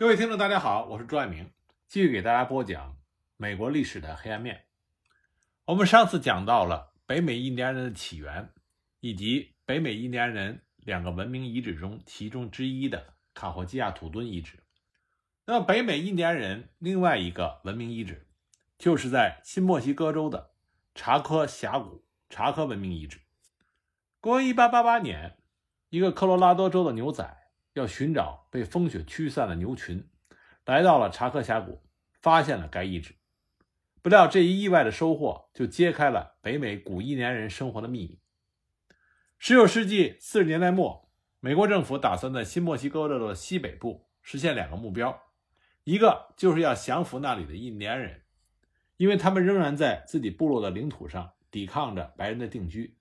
各位听众，大家好，我是朱爱明，继续给大家播讲美国历史的黑暗面。我们上次讲到了北美印第安人的起源，以及北美印第安人两个文明遗址中其中之一的卡霍基亚土墩遗址。那么，北美印第安人另外一个文明遗址，就是在新墨西哥州的查科峡谷查科文明遗址。公元1888年，一个科罗拉多州的牛仔。要寻找被风雪驱散的牛群，来到了查克峡谷，发现了该遗址。不料这一意外的收获，就揭开了北美古印第安人生活的秘密。十九世纪四十年代末，美国政府打算在新墨西哥州的西北部实现两个目标：一个就是要降服那里的印第安人，因为他们仍然在自己部落的领土上抵抗着白人的定居；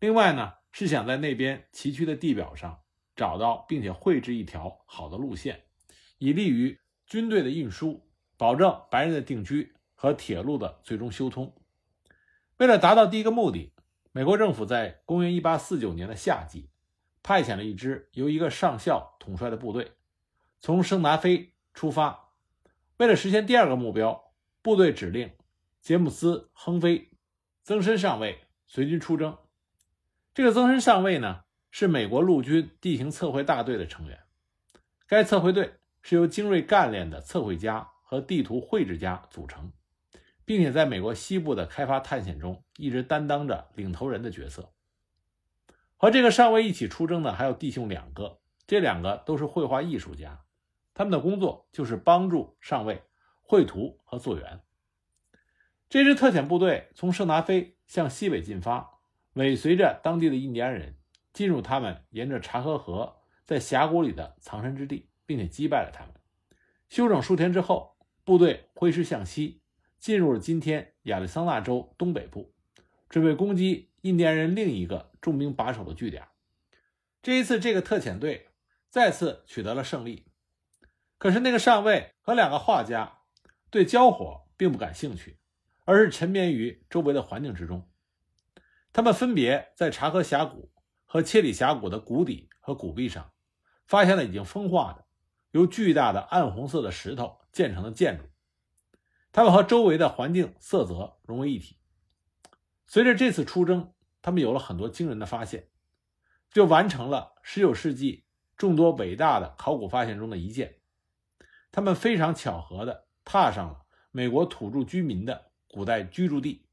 另外呢，是想在那边崎岖的地表上。找到并且绘制一条好的路线，以利于军队的运输，保证白人的定居和铁路的最终修通。为了达到第一个目的，美国政府在公元1849年的夏季，派遣了一支由一个上校统帅的部队，从圣达菲出发。为了实现第二个目标，部队指令杰姆斯·亨菲增身上尉随军出征。这个增身上尉呢？是美国陆军地形测绘大队的成员。该测绘队是由精锐干练的测绘家和地图绘制家组成，并且在美国西部的开发探险中一直担当着领头人的角色。和这个上尉一起出征的还有弟兄两个，这两个都是绘画艺术家，他们的工作就是帮助上尉绘图和作圆。这支特遣部队从圣达菲向西北进发，尾随着当地的印第安人。进入他们沿着查河河在峡谷里的藏身之地，并且击败了他们。休整数天之后，部队挥师向西，进入了今天亚利桑那州东北部，准备攻击印第安人另一个重兵把守的据点。这一次，这个特遣队再次取得了胜利。可是，那个上尉和两个画家对交火并不感兴趣，而是沉湎于周围的环境之中。他们分别在查河峡谷。和切里峡谷的谷底和谷壁上，发现了已经风化的、由巨大的暗红色的石头建成的建筑，它们和周围的环境色泽融为一体。随着这次出征，他们有了很多惊人的发现，就完成了19世纪众多伟大的考古发现中的一件。他们非常巧合地踏上了美国土著居民的古代居住地。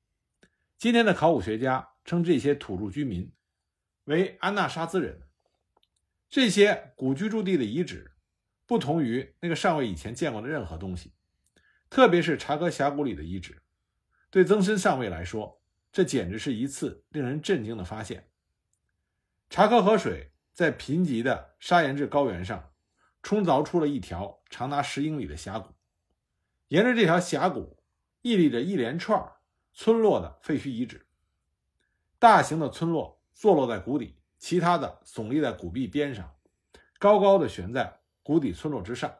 今天的考古学家称这些土著居民。为安纳沙兹人，这些古居住地的遗址，不同于那个上尉以前见过的任何东西，特别是查戈峡谷里的遗址。对曾参上尉来说，这简直是一次令人震惊的发现。查科河水在贫瘠的沙岩质高原上，冲凿出了一条长达十英里的峡谷，沿着这条峡谷，屹立着一连串村落的废墟遗址，大型的村落。坐落在谷底，其他的耸立在谷壁边上，高高的悬在谷底村落之上。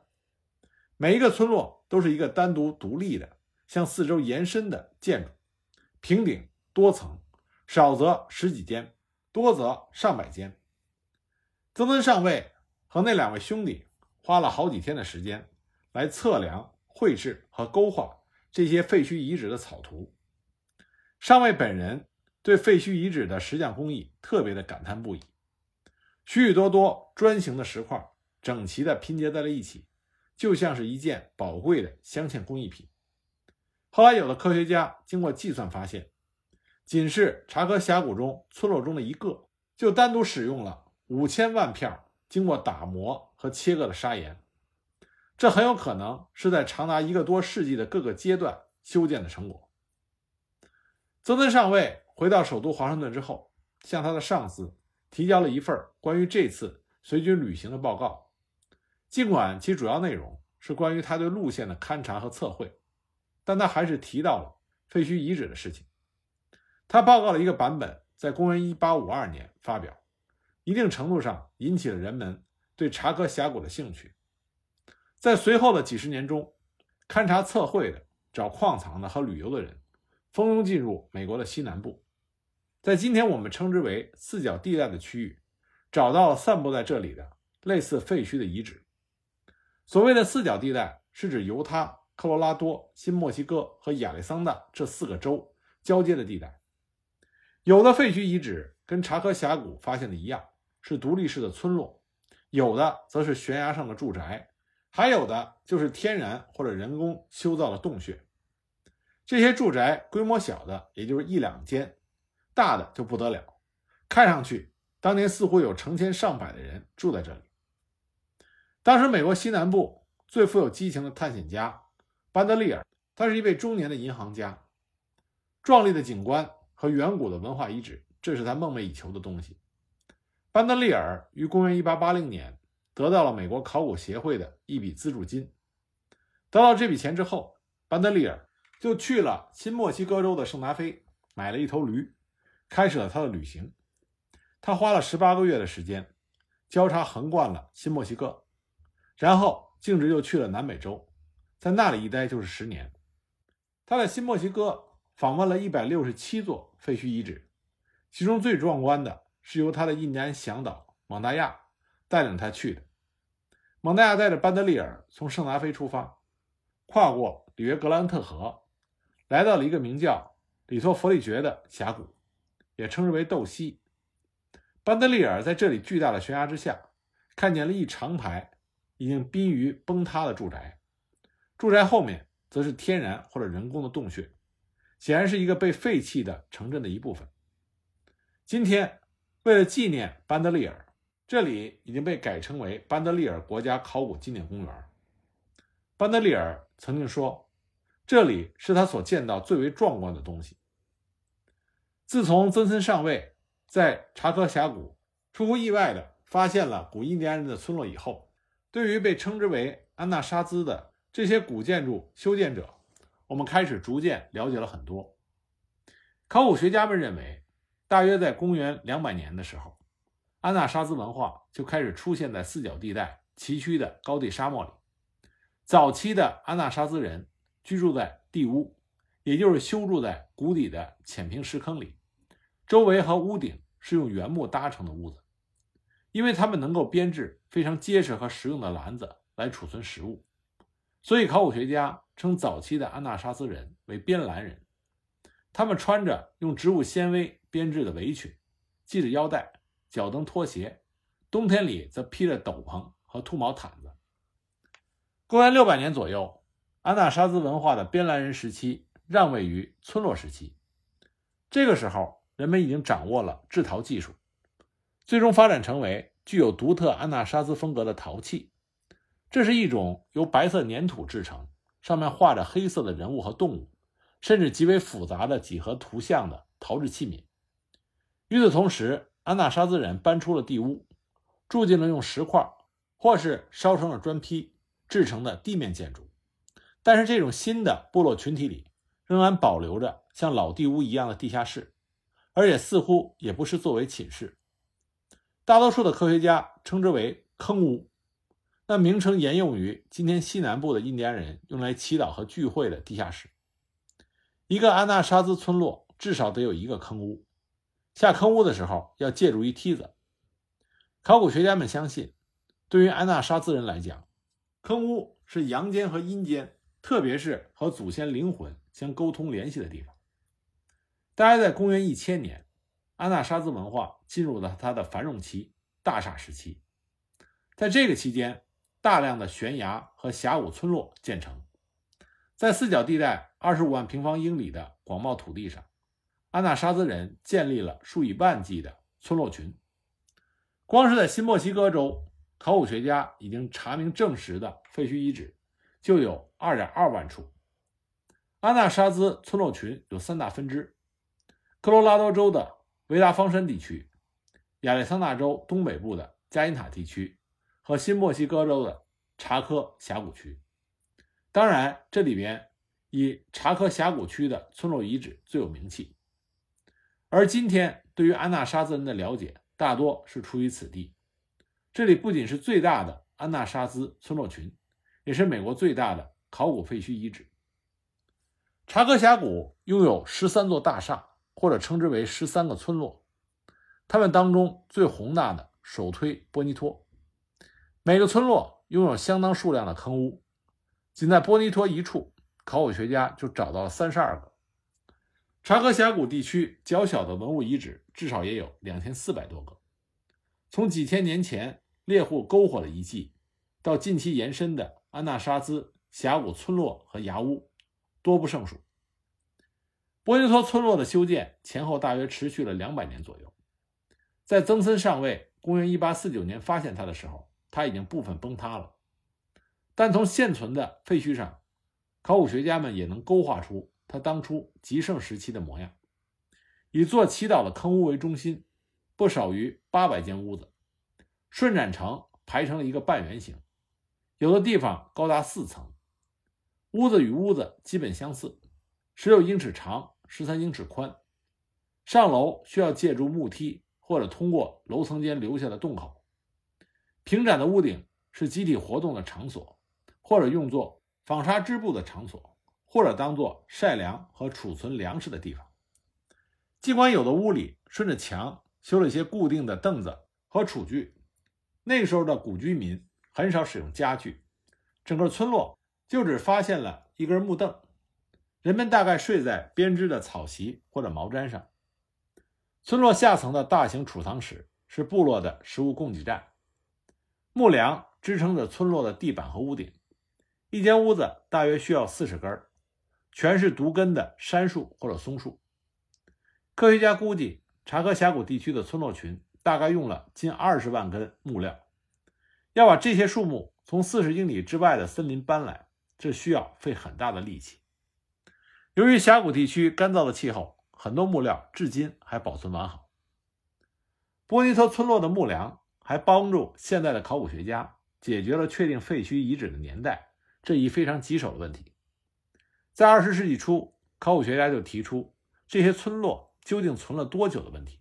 每一个村落都是一个单独独立的、向四周延伸的建筑，平顶多层，少则十几间，多则上百间。曾孙上尉和那两位兄弟花了好几天的时间来测量、绘制和勾画这些废墟遗址的草图。上尉本人。对废墟遗址的石匠工艺特别的感叹不已，许许多多砖形的石块整齐的拼接在了一起，就像是一件宝贵的镶嵌工艺品。后来，有的科学家经过计算发现，仅是查科峡谷中村落中的一个，就单独使用了五千万片经过打磨和切割的砂岩，这很有可能是在长达一个多世纪的各个阶段修建的成果。泽登上尉。回到首都华盛顿之后，向他的上司提交了一份关于这次随军旅行的报告。尽管其主要内容是关于他对路线的勘察和测绘，但他还是提到了废墟遗址的事情。他报告了一个版本，在公元1852年发表，一定程度上引起了人们对查科峡谷的兴趣。在随后的几十年中，勘察测绘的、找矿藏的和旅游的人蜂拥进入美国的西南部。在今天我们称之为四角地带的区域，找到了散布在这里的类似废墟的遗址。所谓的四角地带是指犹他、科罗拉多、新墨西哥和亚利桑那这四个州交接的地带。有的废墟遗址跟查科峡谷发现的一样，是独立式的村落；有的则是悬崖上的住宅，还有的就是天然或者人工修造的洞穴。这些住宅规模小的，也就是一两间；大的就不得了，看上去当年似乎有成千上百的人住在这里。当时，美国西南部最富有激情的探险家班德利尔，他是一位中年的银行家。壮丽的景观和远古的文化遗址，这是他梦寐以求的东西。班德利尔于公元1880年得到了美国考古协会的一笔资助金。得到这笔钱之后，班德利尔就去了新墨西哥州的圣达菲，买了一头驴，开始了他的旅行。他花了十八个月的时间，交叉横贯了新墨西哥。然后径直又去了南美洲，在那里一待就是十年。他在新墨西哥访问了一百六十七座废墟遗址，其中最壮观的是由他的印第安向导蒙大亚带领他去的。蒙大亚带着班德利尔从圣达菲出发，跨过里约格兰特河，来到了一个名叫里托弗里爵的峡谷，也称之为斗溪。班德利尔在这里巨大的悬崖之下，看见了一长排。已经濒于崩塌的住宅，住宅后面则是天然或者人工的洞穴，显然是一个被废弃的城镇的一部分。今天，为了纪念班德利尔，这里已经被改称为班德利尔国家考古纪念公园。班德利尔曾经说，这里是他所见到最为壮观的东西。自从曾森上尉在查科峡谷出乎意外地发现了古印第安人的村落以后，对于被称之为安纳沙兹的这些古建筑修建者，我们开始逐渐了解了很多。考古学家们认为，大约在公元两百年的时候，安纳沙兹文化就开始出现在四角地带崎岖的高地沙漠里。早期的安纳沙兹人居住在地屋，也就是修筑在谷底的浅平石坑里，周围和屋顶是用原木搭成的屋子。因为他们能够编制非常结实和实用的篮子来储存食物，所以考古学家称早期的安纳沙斯人为边兰人。他们穿着用植物纤维编制的围裙，系着腰带，脚蹬拖鞋，冬天里则披着斗篷和兔毛毯子。公元六百年左右，安纳沙兹文化的边兰人时期让位于村落时期。这个时候，人们已经掌握了制陶技术。最终发展成为具有独特安纳沙兹风格的陶器，这是一种由白色粘土制成，上面画着黑色的人物和动物，甚至极为复杂的几何图像的陶制器皿。与此同时，安纳沙兹人搬出了地屋，住进了用石块或是烧成了砖坯制成的地面建筑。但是，这种新的部落群体里仍然保留着像老地屋一样的地下室，而且似乎也不是作为寝室。大多数的科学家称之为坑屋，那名称沿用于今天西南部的印第安人用来祈祷和聚会的地下室。一个安纳沙兹村落至少得有一个坑屋，下坑屋的时候要借助于梯子。考古学家们相信，对于安纳沙兹人来讲，坑屋是阳间和阴间，特别是和祖先灵魂相沟通联系的地方。大约在公元一千年。安纳沙兹文化进入了它的繁荣期、大厦时期。在这个期间，大量的悬崖和峡谷村落建成。在四角地带二十五万平方英里的广袤土地上，安纳沙兹人建立了数以万计的村落群。光是在新墨西哥州，考古学家已经查明证实的废墟遗址就有二点二万处。安纳沙兹村落群有三大分支：科罗拉多州的。维达方山地区、亚利桑那州东北部的加因塔地区和新墨西哥州的查科峡谷区，当然，这里边以查科峡谷区的村落遗址最有名气。而今天对于安纳沙兹人的了解，大多是出于此地。这里不仅是最大的安纳沙兹村落群，也是美国最大的考古废墟遗址。查科峡谷拥有十三座大厦。或者称之为十三个村落，他们当中最宏大的首推波尼托。每个村落拥有相当数量的坑屋，仅在波尼托一处，考古学家就找到了三十二个。查科峡谷地区较小的文物遗址至少也有两千四百多个，从几千年前猎户篝火的遗迹，到近期延伸的安纳沙兹峡谷村落和崖屋，多不胜数。波尼托村落的修建前后大约持续了两百年左右，在曾森上尉公元一八四九年发现它的时候，它已经部分崩塌了，但从现存的废墟上，考古学家们也能勾画出。他当初极盛时期的模样，以做祈祷的坑屋为中心，不少于八百间屋子，顺展成排成了一个半圆形，有的地方高达四层。屋子与屋子基本相似，十六英尺长，十三英尺宽。上楼需要借助木梯或者通过楼层间留下的洞口。平展的屋顶是集体活动的场所，或者用作纺纱织布的场所。或者当做晒粮和储存粮食的地方。尽管有的屋里顺着墙修了一些固定的凳子和厨具，那时候的古居民很少使用家具，整个村落就只发现了一根木凳，人们大概睡在编织的草席或者毛毡上。村落下层的大型储藏室是部落的食物供给站，木梁支撑着村落的地板和屋顶，一间屋子大约需要四十根。全是独根的杉树或者松树。科学家估计，查科峡谷地区的村落群大概用了近二十万根木料。要把这些树木从四十英里之外的森林搬来，这需要费很大的力气。由于峡谷地区干燥的气候，很多木料至今还保存完好。波尼托村落的木梁还帮助现在的考古学家解决了确定废墟遗址的年代这一非常棘手的问题。在二十世纪初，考古学家就提出这些村落究竟存了多久的问题。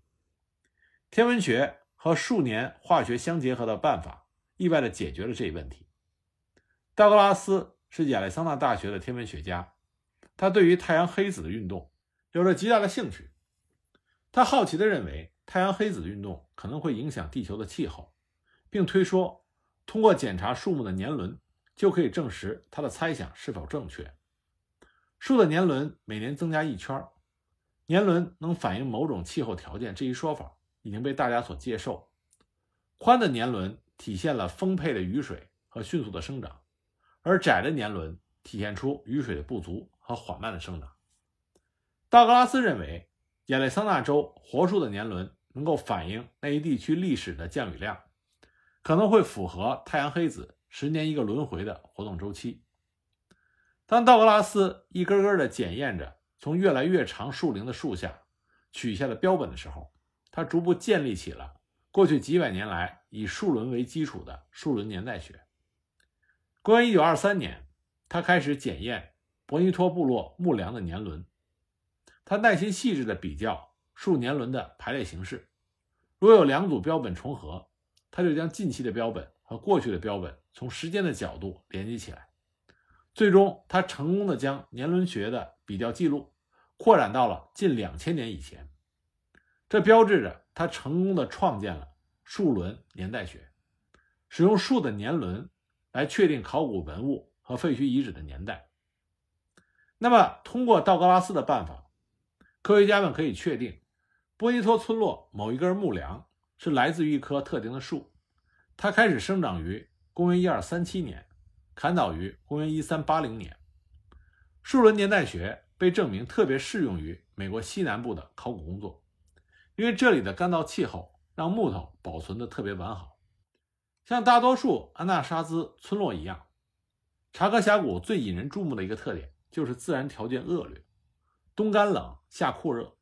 天文学和数年化学相结合的办法，意外地解决了这一问题。道格拉斯是亚利桑那大学的天文学家，他对于太阳黑子的运动有着极大的兴趣。他好奇地认为，太阳黑子的运动可能会影响地球的气候，并推说，通过检查树木的年轮，就可以证实他的猜想是否正确。树的年轮每年增加一圈，年轮能反映某种气候条件，这一说法已经被大家所接受。宽的年轮体现了丰沛的雨水和迅速的生长，而窄的年轮体现出雨水的不足和缓慢的生长。道格拉斯认为，亚利桑那州活树的年轮能够反映那一地区历史的降雨量，可能会符合太阳黑子十年一个轮回的活动周期。当道格拉斯一根根地检验着从越来越长树龄的树下取下的标本的时候，他逐步建立起了过去几百年来以树轮为基础的树轮年代学。公元1923年，他开始检验博尼托部落木梁的年轮。他耐心细致地比较树年轮的排列形式，如有两组标本重合，他就将近期的标本和过去的标本从时间的角度连接起来。最终，他成功的将年轮学的比较记录扩展到了近两千年以前，这标志着他成功的创建了树轮年代学，使用树的年轮来确定考古文物和废墟遗址的年代。那么，通过道格拉斯的办法，科学家们可以确定波尼托村落某一根木梁是来自于一棵特定的树，它开始生长于公元一二三七年。砍倒于公元一三八零年，树轮年代学被证明特别适用于美国西南部的考古工作，因为这里的干燥气候让木头保存的特别完好。像大多数安纳沙兹村落一样，查科峡谷最引人注目的一个特点就是自然条件恶劣，冬干冷，夏酷热，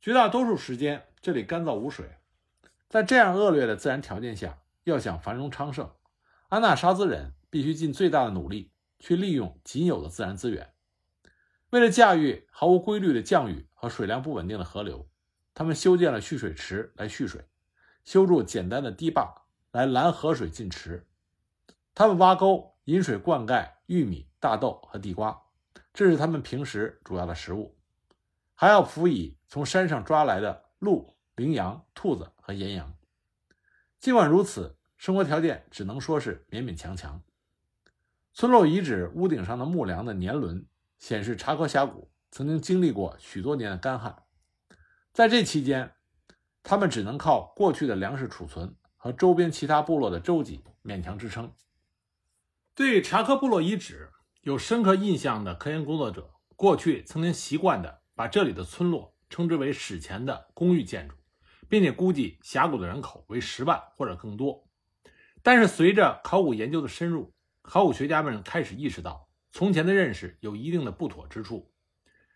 绝大多数时间这里干燥无水。在这样恶劣的自然条件下，要想繁荣昌盛，安纳沙兹人。必须尽最大的努力去利用仅有的自然资源。为了驾驭毫无规律的降雨和水量不稳定的河流，他们修建了蓄水池来蓄水，修筑简单的堤坝来拦河水进池。他们挖沟引水灌溉玉米、大豆和地瓜，这是他们平时主要的食物。还要辅以从山上抓来的鹿、羚羊、兔子和岩羊。尽管如此。生活条件只能说是勉勉强强。村落遗址屋顶上的木梁的年轮显示，查科峡谷曾经经历过许多年的干旱，在这期间，他们只能靠过去的粮食储存和周边其他部落的周济勉强支撑。对查科部落遗址有深刻印象的科研工作者，过去曾经习惯的把这里的村落称之为史前的公寓建筑，并且估计峡谷的人口为十万或者更多。但是随着考古研究的深入，考古学家们开始意识到，从前的认识有一定的不妥之处。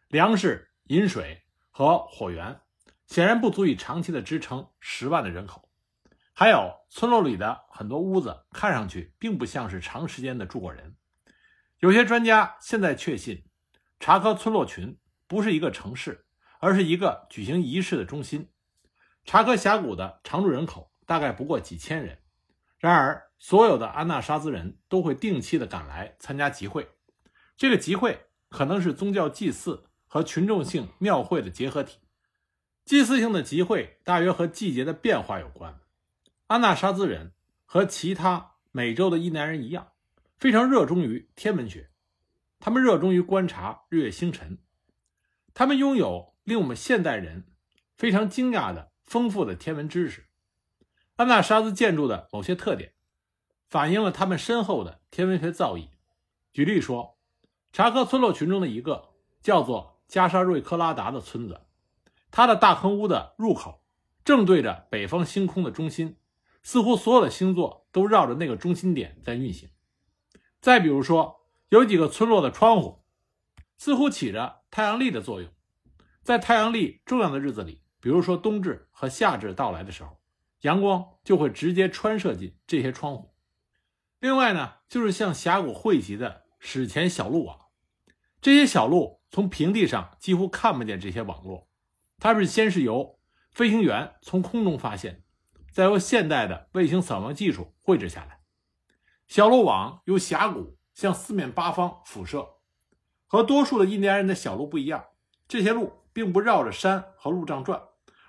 粮食、饮水和火源显然不足以长期的支撑十万的人口。还有村落里的很多屋子，看上去并不像是长时间的住过人。有些专家现在确信，查科村落群不是一个城市，而是一个举行仪式的中心。查科峡谷的常住人口大概不过几千人，然而所有的安纳沙兹人都会定期的赶来参加集会。这个集会可能是宗教祭祀和群众性庙会的结合体。祭祀性的集会大约和季节的变化有关。阿纳沙兹人和其他美洲的印第安人一样，非常热衷于天文学。他们热衷于观察日月星辰。他们拥有令我们现代人非常惊讶的丰富的天文知识。阿纳沙兹建筑的某些特点，反映了他们深厚的天文学造诣。举例说，查科村落群中的一个叫做加沙瑞克拉达的村子，它的大坑屋的入口正对着北方星空的中心。似乎所有的星座都绕着那个中心点在运行。再比如说，有几个村落的窗户似乎起着太阳历的作用，在太阳历重要的日子里，比如说冬至和夏至到来的时候，阳光就会直接穿射进这些窗户。另外呢，就是向峡谷汇集的史前小路网，这些小路从平地上几乎看不见这些网络，它是先是由飞行员从空中发现。再由现代的卫星扫描技术绘制下来，小路网由峡谷向四面八方辐射。和多数的印第安人的小路不一样，这些路并不绕着山和路障转，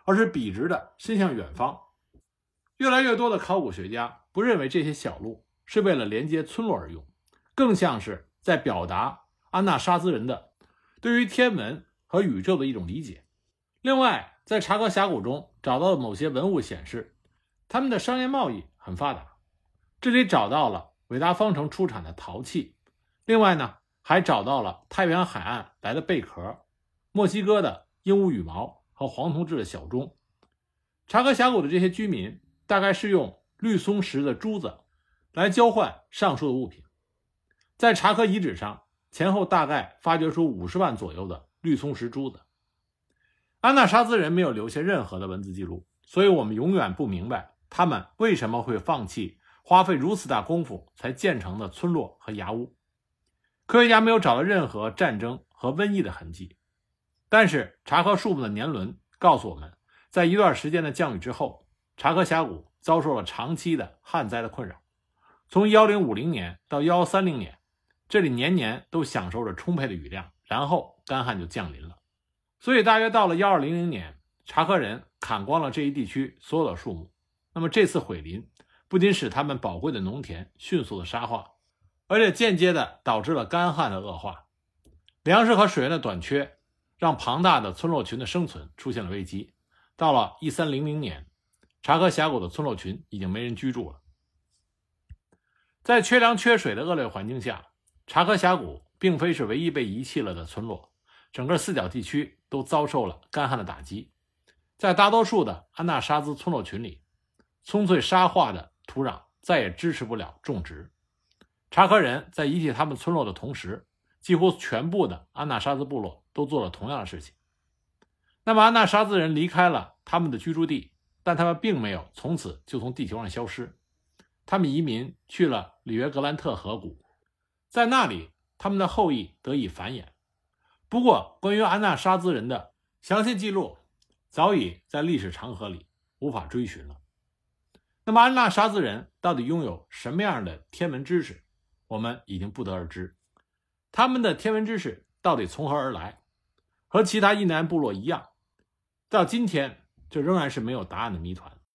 而是笔直的伸向远方。越来越多的考古学家不认为这些小路是为了连接村落而用，更像是在表达安纳沙兹人的对于天文和宇宙的一种理解。另外，在查克峡谷中找到的某些文物显示。他们的商业贸易很发达，这里找到了伟大方城出产的陶器，另外呢，还找到了太平洋海岸来的贝壳、墨西哥的鹦鹉羽毛和黄铜制的小钟。查科峡谷的这些居民大概是用绿松石的珠子来交换上述的物品。在查科遗址上，前后大概发掘出五十万左右的绿松石珠子。安纳沙兹人没有留下任何的文字记录，所以我们永远不明白。他们为什么会放弃花费如此大功夫才建成的村落和崖屋？科学家没有找到任何战争和瘟疫的痕迹，但是查科树木的年轮告诉我们，在一段时间的降雨之后，查科峡谷遭受了长期的旱灾的困扰。从幺零五零年到幺三零年，这里年年都享受着充沛的雨量，然后干旱就降临了。所以，大约到了幺二零零年，查科人砍光了这一地区所有的树木。那么这次毁林不仅使他们宝贵的农田迅速的沙化，而且间接的导致了干旱的恶化，粮食和水源的短缺，让庞大的村落群的生存出现了危机。到了一三零零年，查科峡谷的村落群已经没人居住了。在缺粮缺水的恶劣环境下，查科峡谷并非是唯一被遗弃了的村落，整个四角地区都遭受了干旱的打击。在大多数的安纳沙兹村落群里。葱翠沙化的土壤再也支持不了种植。查科人在遗弃他们村落的同时，几乎全部的安纳沙兹部落都做了同样的事情。那么，安纳沙兹人离开了他们的居住地，但他们并没有从此就从地球上消失。他们移民去了里约格兰特河谷，在那里，他们的后裔得以繁衍。不过，关于安纳沙兹人的详细记录，早已在历史长河里无法追寻了。那么，安纳沙兹人到底拥有什么样的天文知识？我们已经不得而知。他们的天文知识到底从何而来？和其他印第安部落一样，到今天这仍然是没有答案的谜团。